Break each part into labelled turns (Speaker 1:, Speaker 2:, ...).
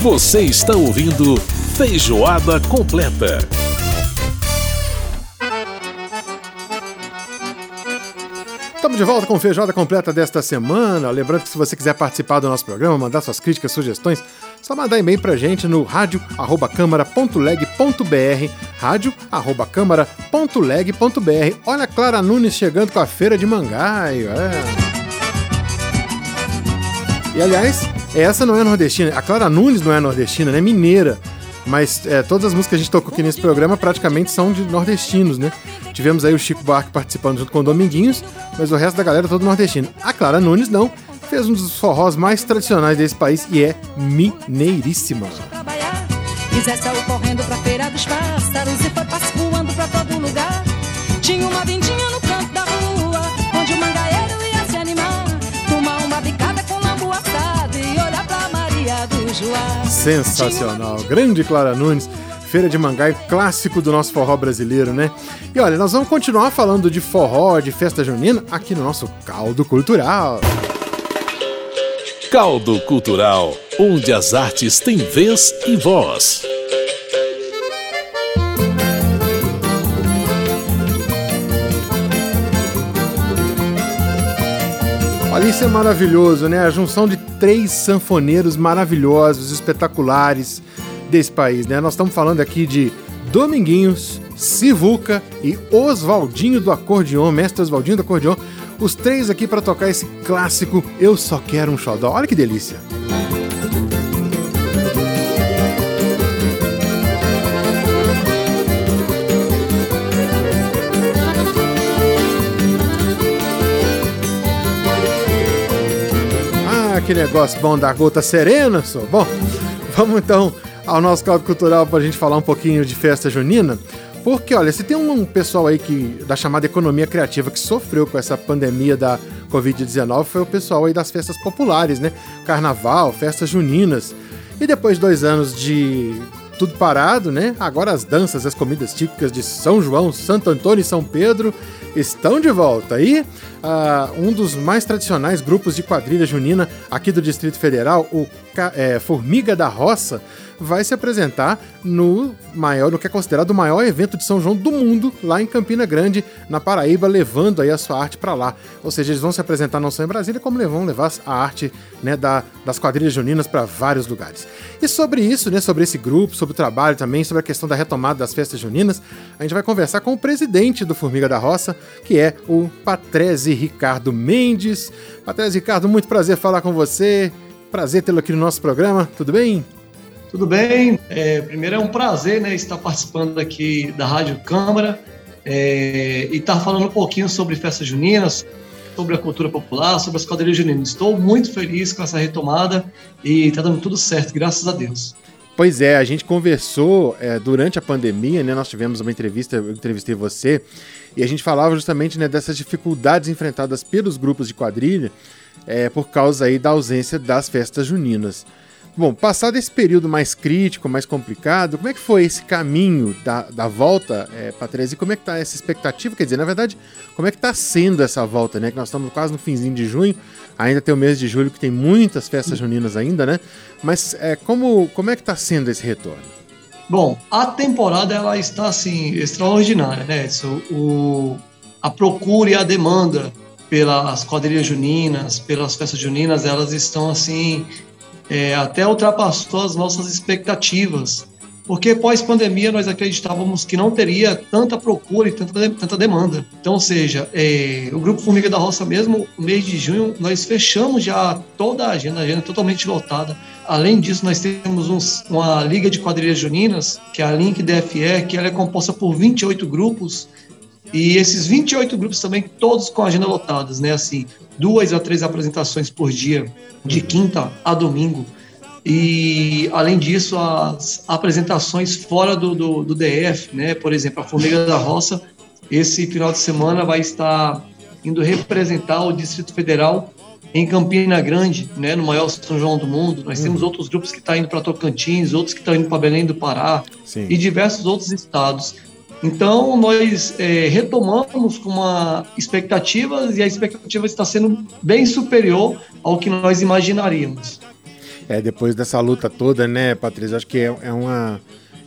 Speaker 1: Você está ouvindo Feijoada Completa.
Speaker 2: Estamos de volta com Feijoada Completa desta semana. Lembrando que se você quiser participar do nosso programa, mandar suas críticas, sugestões, só mandar e-mail pra gente no rádio@câmara.leg.br, rádio@câmara.leg.br. Olha a Clara Nunes chegando com a feira de Mangaio. É. E aliás, essa não é nordestina. A Clara Nunes não é nordestina, né? Mineira. Mas é, todas as músicas que a gente tocou aqui nesse programa praticamente são de nordestinos, né? Tivemos aí o Chico Buarque participando junto com o Dominguinhos, mas o resto da galera é todo nordestino. A Clara Nunes não, fez um dos forrós mais tradicionais desse país e é mineiríssima. Tinha uma Sensacional. Grande Clara Nunes. Feira de Mangai, clássico do nosso forró brasileiro, né? E olha, nós vamos continuar falando de forró, de festa junina, aqui no nosso Caldo Cultural.
Speaker 1: Caldo Cultural, onde as artes têm vez e voz.
Speaker 2: Isso é maravilhoso, né? A junção de três sanfoneiros maravilhosos, espetaculares desse país, né? Nós estamos falando aqui de Dominguinhos, Sivuca e Oswaldinho do acordeon, mestre Oswaldinho do acordeon, os três aqui para tocar esse clássico Eu Só Quero um Xodó. Olha que delícia! Ah, que negócio bom da gota serena, só. Bom, vamos então ao nosso caldo cultural para a gente falar um pouquinho de festa junina. Porque, olha, se tem um pessoal aí que da chamada economia criativa que sofreu com essa pandemia da Covid-19, foi o pessoal aí das festas populares, né? Carnaval, festas juninas. E depois de dois anos de tudo parado, né? Agora as danças, as comidas típicas de São João, Santo Antônio e São Pedro estão de volta. E uh, um dos mais tradicionais grupos de quadrilha junina aqui do Distrito Federal, o é, Formiga da Roça, vai se apresentar no maior, no que é considerado o maior evento de São João do mundo, lá em Campina Grande, na Paraíba, levando aí a sua arte para lá. Ou seja, eles vão se apresentar não só em Brasília, como vão levar a arte né, da, das quadrilhas juninas para vários lugares. E sobre isso, né, sobre esse grupo, sobre o trabalho também, sobre a questão da retomada das festas juninas, a gente vai conversar com o presidente do Formiga da Roça, que é o Patrese Ricardo Mendes. Patrese Ricardo, muito prazer falar com você. Prazer tê-lo aqui no nosso programa, tudo bem?
Speaker 3: Tudo bem? É, primeiro é um prazer né, estar participando aqui da Rádio Câmara é, e estar falando um pouquinho sobre festas juninas, sobre a cultura popular, sobre as quadrilhas juninas. Estou muito feliz com essa retomada e está dando tudo certo, graças a Deus.
Speaker 2: Pois é, a gente conversou é, durante a pandemia, né? Nós tivemos uma entrevista, eu entrevistei você, e a gente falava justamente né, dessas dificuldades enfrentadas pelos grupos de quadrilha é, por causa aí da ausência das festas juninas. Bom, passado esse período mais crítico, mais complicado, como é que foi esse caminho da, da volta, é, Patrícia? E como é que tá essa expectativa? Quer dizer, na verdade, como é que está sendo essa volta, né? Que nós estamos quase no finzinho de junho, ainda tem o mês de julho que tem muitas festas juninas ainda, né? Mas é, como, como é que está sendo esse retorno?
Speaker 3: Bom, a temporada ela está assim extraordinária, né? O, a procura e a demanda pelas quadrilhas juninas, pelas festas juninas, elas estão assim é, até ultrapassou as nossas expectativas, porque pós-pandemia nós acreditávamos que não teria tanta procura e tanta, tanta demanda. Então, ou seja, é, o Grupo Formiga da Roça mesmo, no mês de junho, nós fechamos já toda a agenda, a agenda totalmente lotada. Além disso, nós temos uns, uma liga de quadrilhas juninas, que é a Link DFE, que ela é composta por 28 grupos, e esses 28 grupos também, todos com agenda lotadas, né? Assim, duas a três apresentações por dia, de quinta a domingo. E, além disso, as apresentações fora do, do, do DF, né? Por exemplo, a Formiga da Roça, esse final de semana vai estar indo representar o Distrito Federal em Campina Grande, né, no maior São João do mundo. Nós uhum. temos outros grupos que estão tá indo para Tocantins, outros que estão indo para Belém do Pará Sim. e diversos outros estados. Então, nós é, retomamos com uma expectativa e a expectativa está sendo bem superior ao que nós imaginaríamos.
Speaker 2: É, depois dessa luta toda, né, Patrícia? Acho que é, é uma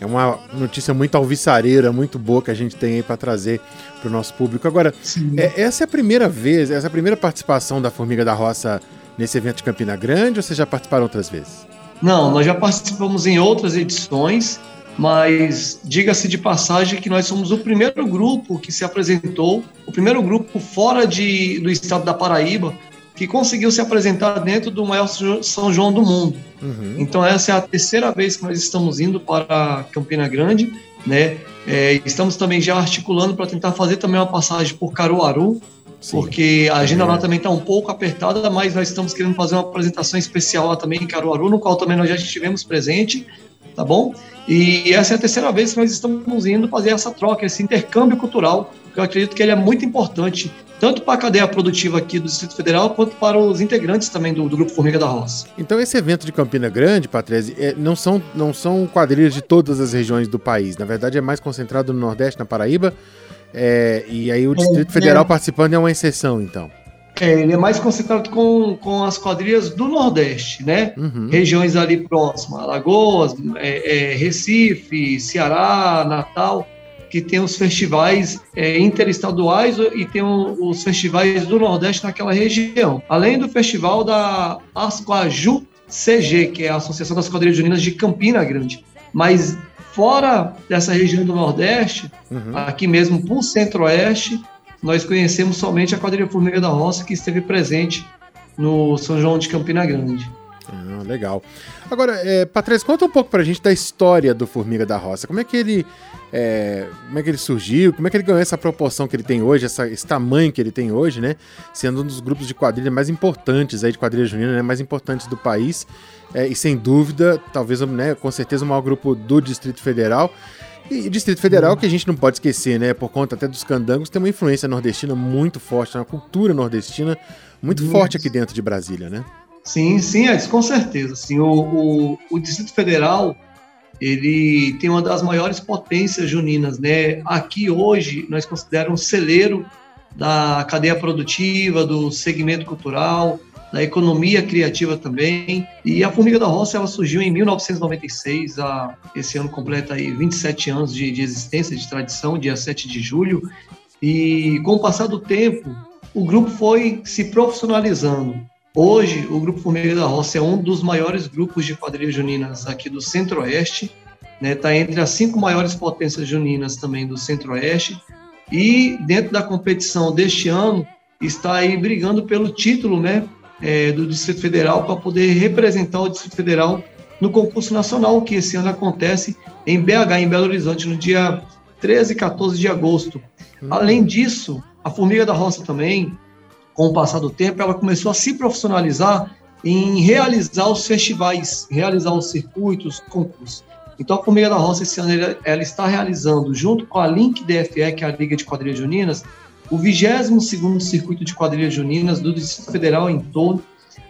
Speaker 2: é uma notícia muito alvissareira, muito boa que a gente tem aí para trazer para o nosso público. Agora, é, essa é a primeira vez, essa é a primeira participação da Formiga da Roça nesse evento de Campina Grande ou vocês já participaram outras vezes?
Speaker 3: Não, nós já participamos em outras edições, mas diga-se de passagem que nós somos o primeiro grupo que se apresentou, o primeiro grupo fora de, do estado da Paraíba que conseguiu se apresentar dentro do maior São João do mundo. Uhum. Então essa é a terceira vez que nós estamos indo para Campina Grande, né? É, estamos também já articulando para tentar fazer também uma passagem por Caruaru, Sim. porque a agenda é. lá também está um pouco apertada, mas nós estamos querendo fazer uma apresentação especial lá também em Caruaru, no qual também nós já estivemos presente, tá bom? E essa é a terceira vez que nós estamos indo fazer essa troca, esse intercâmbio cultural, que eu acredito que ele é muito importante tanto para a cadeia produtiva aqui do Distrito Federal, quanto para os integrantes também do, do Grupo Formiga da Roça.
Speaker 2: Então esse evento de Campina Grande, Patrese, é, não, são, não são quadrilhas de todas as regiões do país, na verdade é mais concentrado no Nordeste, na Paraíba, é, e aí o Distrito é, Federal é. participando é uma exceção, então.
Speaker 3: É, ele é mais concentrado com, com as quadrilhas do Nordeste, né? Uhum. Regiões ali próximas, Alagoas, é, é, Recife, Ceará, Natal que tem os festivais é, interestaduais e tem os festivais do Nordeste naquela região. Além do festival da Ascoaju CG, que é a Associação das Quadrilhas Juninas de Campina Grande. Mas fora dessa região do Nordeste, uhum. aqui mesmo para o Centro-Oeste, nós conhecemos somente a quadrilha Formiga da Roça, que esteve presente no São João de Campina Grande.
Speaker 2: Ah, legal. Agora, é, Patrícia, conta um pouco pra gente da história do Formiga da Roça. Como é que ele é, como é que ele surgiu, como é que ele ganhou essa proporção que ele tem hoje, essa, esse tamanho que ele tem hoje, né? Sendo um dos grupos de quadrilha mais importantes aí, de quadrilha junina, né? Mais importantes do país. É, e sem dúvida, talvez, né, com certeza, o maior grupo do Distrito Federal. E Distrito Federal, que a gente não pode esquecer, né? Por conta até dos candangos, tem uma influência nordestina muito forte, uma cultura nordestina muito forte aqui dentro de Brasília, né?
Speaker 3: Sim, sim, Edson, com certeza. Sim, o, o, o Distrito Federal ele tem uma das maiores potências juninas, né? Aqui hoje nós consideramos um celeiro da cadeia produtiva, do segmento cultural, da economia criativa também. E a Formiga da Roça ela surgiu em 1996, a, esse ano completa aí 27 anos de, de existência, de tradição, dia 7 de julho. E com o passar do tempo, o grupo foi se profissionalizando. Hoje, o Grupo Formiga da Roça é um dos maiores grupos de quadrilhas juninas aqui do Centro-Oeste, está né? Tá entre as cinco maiores potências juninas também do Centro-Oeste, e dentro da competição deste ano, está aí brigando pelo título né, é, do Distrito Federal para poder representar o Distrito Federal no concurso nacional, que esse ano acontece em BH, em Belo Horizonte, no dia 13 e 14 de agosto. Hum. Além disso, a Formiga da Roça também com o passar do tempo, ela começou a se profissionalizar em realizar os festivais, realizar os circuitos, concursos. Então, a Formiga da Roça, esse ano, ela, está realizando, junto com a Link DFE, que é a Liga de Quadrilhas Juninas, o 22º Circuito de Quadrilhas Juninas do Distrito Federal em todo.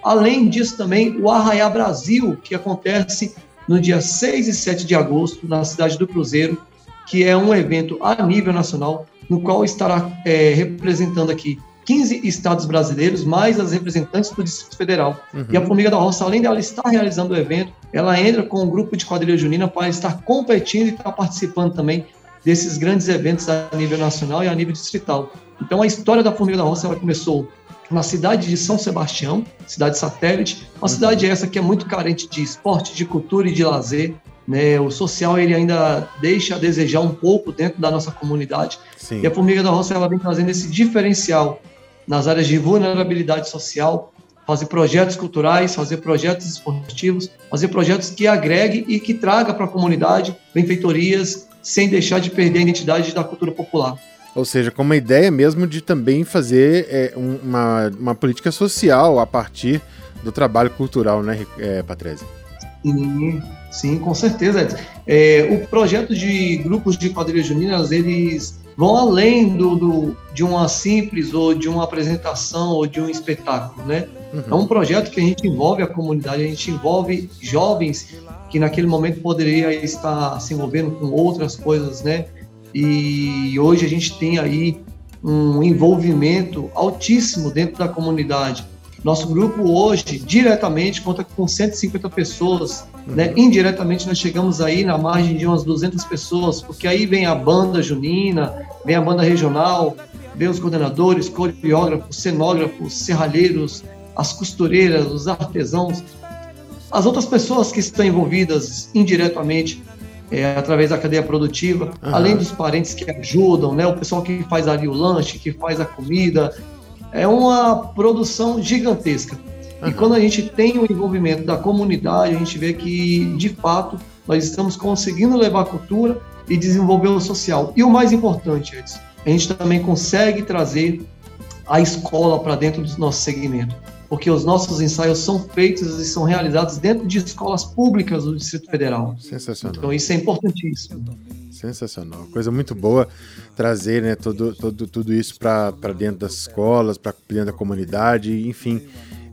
Speaker 3: Além disso, também o Arraiá Brasil, que acontece no dia 6 e 7 de agosto, na cidade do Cruzeiro, que é um evento a nível nacional, no qual estará é, representando aqui 15 estados brasileiros, mais as representantes do Distrito Federal. Uhum. E a Formiga da Roça, além dela estar realizando o evento, ela entra com um grupo de quadrilha junina para estar competindo e estar participando também desses grandes eventos a nível nacional e a nível distrital. Então, a história da Formiga da Roça ela começou na cidade de São Sebastião, cidade satélite, uma uhum. cidade essa que é muito carente de esporte, de cultura e de lazer. Né? O social ele ainda deixa a desejar um pouco dentro da nossa comunidade. Sim. E a Formiga da Roça ela vem trazendo esse diferencial nas áreas de vulnerabilidade social, fazer projetos culturais, fazer projetos esportivos, fazer projetos que agregue e que traga para a comunidade benfeitorias, sem deixar de perder a identidade da cultura popular.
Speaker 2: Ou seja, com uma ideia mesmo de também fazer é, uma, uma política social a partir do trabalho cultural, né, é, Patrícia?
Speaker 3: Sim, sim, com certeza. É, o projeto de grupos de quadrilhas juninas, eles vão além do, do, de uma simples ou de uma apresentação ou de um espetáculo, né? Uhum. É um projeto que a gente envolve a comunidade, a gente envolve jovens que naquele momento poderia estar se envolvendo com outras coisas, né? E hoje a gente tem aí um envolvimento altíssimo dentro da comunidade. Nosso grupo hoje, diretamente, conta com 150 pessoas, uhum. né? Indiretamente, nós chegamos aí na margem de umas 200 pessoas, porque aí vem a banda junina, vem a banda regional, vem os coordenadores, coreógrafos, cenógrafos, serralheiros, as costureiras, os artesãos, as outras pessoas que estão envolvidas indiretamente é, através da cadeia produtiva, uhum. além dos parentes que ajudam, né, o pessoal que faz ali o lanche, que faz a comida, é uma produção gigantesca. Uhum. E quando a gente tem o envolvimento da comunidade, a gente vê que, de fato, nós estamos conseguindo levar a cultura e desenvolver o social. E o mais importante, Edson, a gente também consegue trazer a escola para dentro do nosso segmento porque os nossos ensaios são feitos e são realizados dentro de escolas públicas do Distrito Federal.
Speaker 2: Sensacional.
Speaker 3: Então isso é importantíssimo.
Speaker 2: Sensacional. Coisa muito boa trazer né, todo, todo, tudo isso para dentro das escolas, para dentro da comunidade, enfim.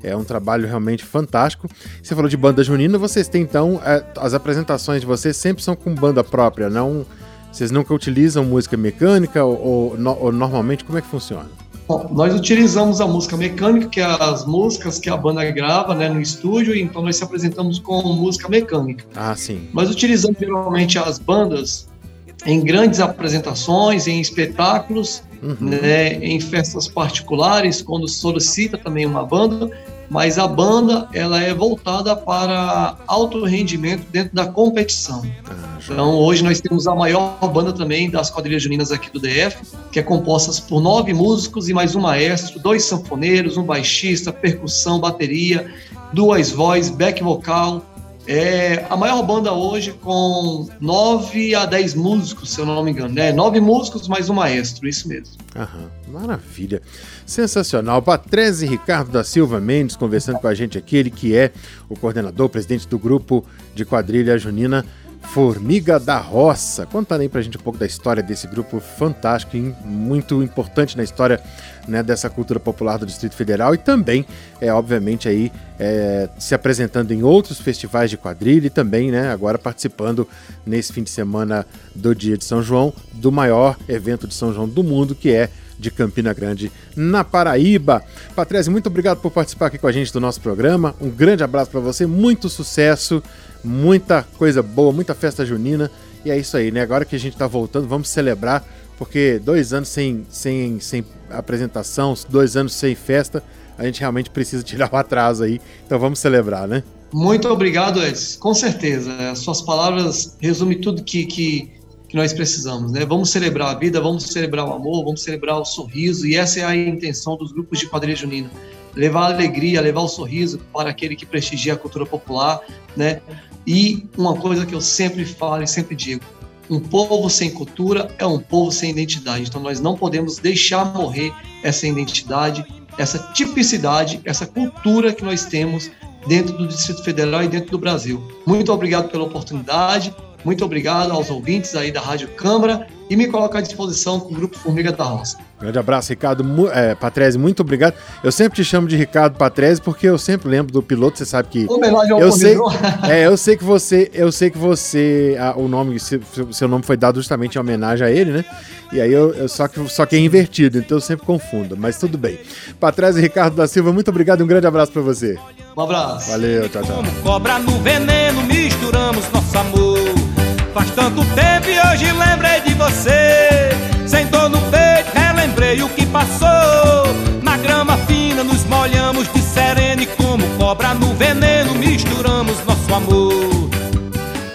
Speaker 2: É um trabalho realmente fantástico. Você falou de banda junina, vocês têm então. É, as apresentações de vocês sempre são com banda própria, não. Vocês nunca utilizam música mecânica ou, ou, ou normalmente como é que funciona?
Speaker 3: Bom, nós utilizamos a música mecânica, que é as músicas que a banda grava né, no estúdio, então nós se apresentamos com música mecânica.
Speaker 2: Ah, sim.
Speaker 3: Nós utilizamos geralmente as bandas em grandes apresentações, em espetáculos, uhum. né, em festas particulares, quando solicita também uma banda, mas a banda ela é voltada para alto rendimento dentro da competição. Ah, então hoje nós temos a maior banda também das quadrilhas juninas aqui do DF, que é composta por nove músicos e mais um maestro, dois sanfoneiros, um baixista, percussão, bateria, duas vozes, back vocal, é a maior banda hoje com 9 a 10 músicos, se eu não me engano, né? Nove músicos mais um maestro, isso mesmo.
Speaker 2: Aham, maravilha. Sensacional. Patrese Ricardo da Silva Mendes conversando com a gente aqui, ele que é o coordenador, presidente do grupo de quadrilha junina Formiga da Roça. Conta aí pra gente um pouco da história desse grupo fantástico e muito importante na história né, dessa cultura popular do Distrito Federal e também, é, obviamente, aí é, se apresentando em outros festivais de quadrilha e também, né, agora participando nesse fim de semana do Dia de São João, do maior evento de São João do mundo, que é de Campina Grande, na Paraíba. Patrese, muito obrigado por participar aqui com a gente do nosso programa. Um grande abraço para você, muito sucesso, muita coisa boa, muita festa junina. E é isso aí, né? Agora que a gente está voltando, vamos celebrar, porque dois anos sem, sem, sem apresentação, dois anos sem festa, a gente realmente precisa tirar o atraso aí. Então vamos celebrar, né?
Speaker 3: Muito obrigado, Edson. Com certeza. As suas palavras resumem tudo que, que que nós precisamos, né? Vamos celebrar a vida, vamos celebrar o amor, vamos celebrar o sorriso, e essa é a intenção dos grupos de quadrilha junina. Levar a alegria, levar o sorriso para aquele que prestigia a cultura popular, né? E uma coisa que eu sempre falo e sempre digo, um povo sem cultura é um povo sem identidade. Então nós não podemos deixar morrer essa identidade, essa tipicidade, essa cultura que nós temos dentro do Distrito Federal e dentro do Brasil. Muito obrigado pela oportunidade. Muito obrigado aos ouvintes aí da Rádio Câmara e me coloco à disposição com o Grupo Formiga da Roça.
Speaker 2: Grande abraço, Ricardo é, Patrese, muito obrigado. Eu sempre te chamo de Ricardo Patrese porque eu sempre lembro do piloto, você sabe que
Speaker 3: Homenagem ao
Speaker 2: eu sei, é, eu sei que você, eu sei que você, a, o nome, seu, seu nome foi dado justamente em homenagem a ele, né? E aí eu, eu, só que só que é invertido, então eu sempre confundo, mas tudo bem. Patrese Ricardo da Silva, muito obrigado, um grande abraço para você.
Speaker 3: Um abraço.
Speaker 2: Valeu, tchau, tchau.
Speaker 4: Como cobra no veneno, misturamos nosso amor. Faz tanto tempo e hoje lembrei de você. Sem dor no peito, relembrei o que passou. Na grama fina nos molhamos de sereno e como cobra no veneno misturamos nosso amor.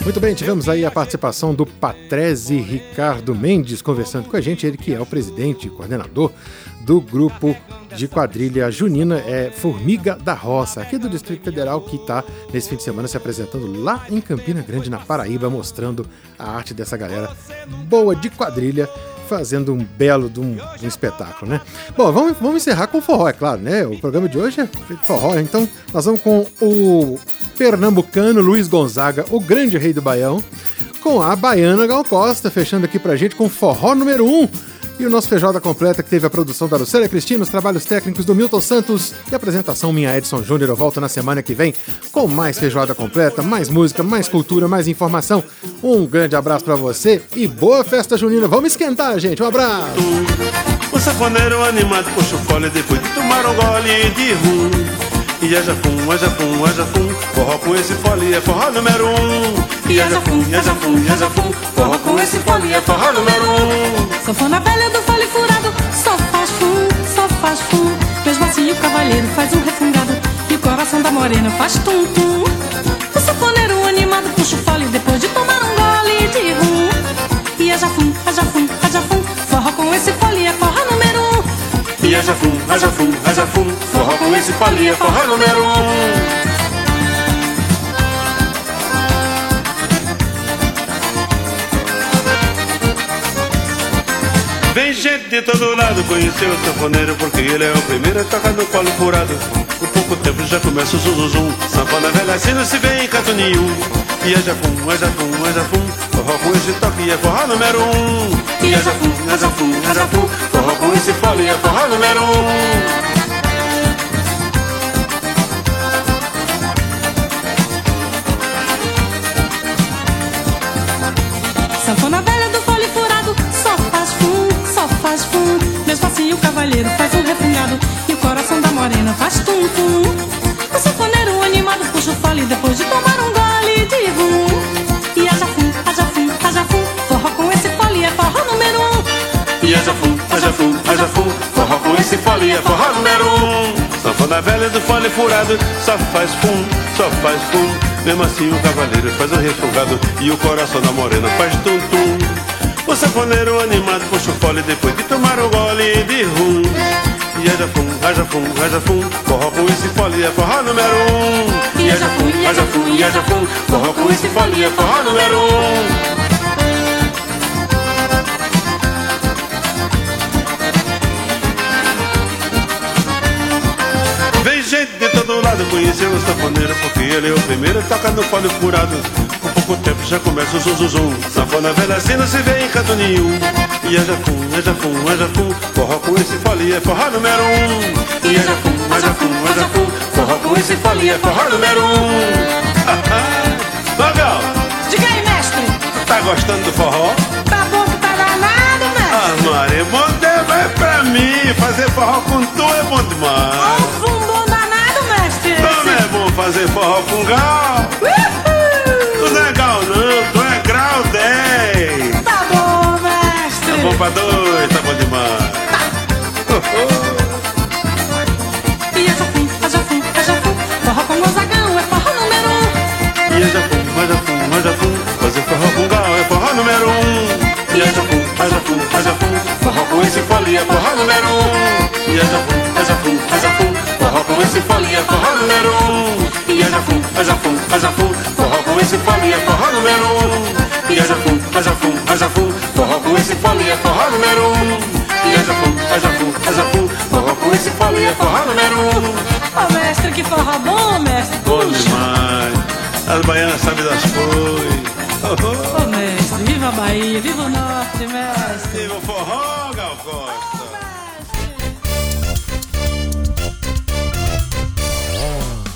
Speaker 2: Muito bem, tivemos aí a participação do Patrese Ricardo Mendes conversando com a gente, ele que é o presidente e coordenador do grupo de quadrilha junina é Formiga da Roça, aqui do Distrito Federal, que está nesse fim de semana se apresentando lá em Campina Grande, na Paraíba, mostrando a arte dessa galera boa de quadrilha, fazendo um belo de um, de um espetáculo, né? Bom, vamos, vamos encerrar com forró, é claro, né? O programa de hoje é forró, então nós vamos com o pernambucano Luiz Gonzaga, o grande rei do Baião, com a baiana Gal Costa, fechando aqui pra gente com forró número 1. Um, e o nosso Feijoada Completa, que teve a produção da Lucélia Cristina, os trabalhos técnicos do Milton Santos e a apresentação minha Edson Júnior. Eu volto na semana que vem com mais Feijoada Completa, mais música, mais cultura, mais informação. Um grande abraço para você e boa festa junina. Vamos esquentar, gente. Um abraço!
Speaker 5: sanfoneiro animado puxa o fole depois de tomar um gole de rum. E ajafum, ajafum, ajafum, forró com esse fole é forró número um.
Speaker 6: E ajafum, ajafum, ajafum, forró com esse fole é forró número um.
Speaker 7: Sanfona velha do fole furado, só faz fum, só faz fum. Mesmo assim o cavalheiro faz um refungado e o coração da morena faz tum tum. O sanfoneiro animado puxa o fole depois de tomar um gole de rum. E ajafum, ajafum, ajafum, forró com esse fole é forró número um.
Speaker 5: E ajafum, ajafum, ajafum, forró com esse fole é número um. Vem gente de todo lado conhecer o sanfoneiro Porque ele é o primeiro a tocar no colo furado. Por pouco tempo já começa o zum zum zum. Sanfona velha assim não se vê em canto nenhum E é jafum, é jafum, é jafum. Forró com esse toque é forró número um. E é jafum, é jafum, é jafum. Forró com esse fole é forró número um.
Speaker 7: Sanfona velha cavalheiro faz um refungado e o coração da morena faz tum tum. O sanfoneiro animado puxa o fole depois de tomar um gole de rum. E haja fum, haja fum, haja fum, forró com esse fole é forró número um.
Speaker 5: E é jafum, é jafum, é jafum Forró com esse fole é forró número um Sanfona velha do fole furado Só faz fum, só faz fum Mesmo assim o cavaleiro faz um refogado E o coração da morena faz tum tum O sanfoneiro animado puxa o fole Depois de tomar um gole de rum. E é jafum, é jafum, é jafum Forró com esse fole é forró número um.
Speaker 7: E jafum, e é jafum, e é jafum
Speaker 5: Forró com esse fole é forró número um. Vem gente de todo lado conhecer o sanfoneiro Porque ele é o primeiro a tocar no fole furado. Com pouco tempo já começa o zum zum zum. Sanfona velha assim não se vê em canto nenhum. E é jafum, é jafum, é jafum Forró com esse fole é forró número um. E é jafum, é jafum, é jafum Forró com esse fole é forró número um. Magal,
Speaker 7: Diga aí, mestre,
Speaker 5: tá gostando do forró?
Speaker 7: tá bom que tá danado, mestre?
Speaker 5: Ah, Maria, bom tempo é pra mim Fazer forró com tu é bom demais.
Speaker 7: Um
Speaker 5: fazer forró com gal
Speaker 7: Uhul.
Speaker 5: Tu não é gal não, tu é grau 10
Speaker 7: Tá bom, mestre.
Speaker 5: Tá bom pra dois, tá bom demais
Speaker 7: E haja fum, haja fum, haja fum, forró com Gonzagão é forró número um.
Speaker 5: E é jafum, é jafum, é jafum Fazer forró com gal é forró número um E é jafum, é jafum, é jafum Forró com esse fole é forró número um E é jafum, é jafum, é jafum Forró com esse fole é forró número um É jafum Forró com esse fole é forró número um E é jafum Forró com esse fole é forró número um E é jafum Forró com esse fole é forró número um
Speaker 7: Ô, mestre, que forró bom, mestre.
Speaker 5: Bom demais. As baianas sabem das coisas.
Speaker 7: Ô, mestre, viva a Bahia, viva o Norte, mestre.
Speaker 5: Viva o forró, Gal Costa.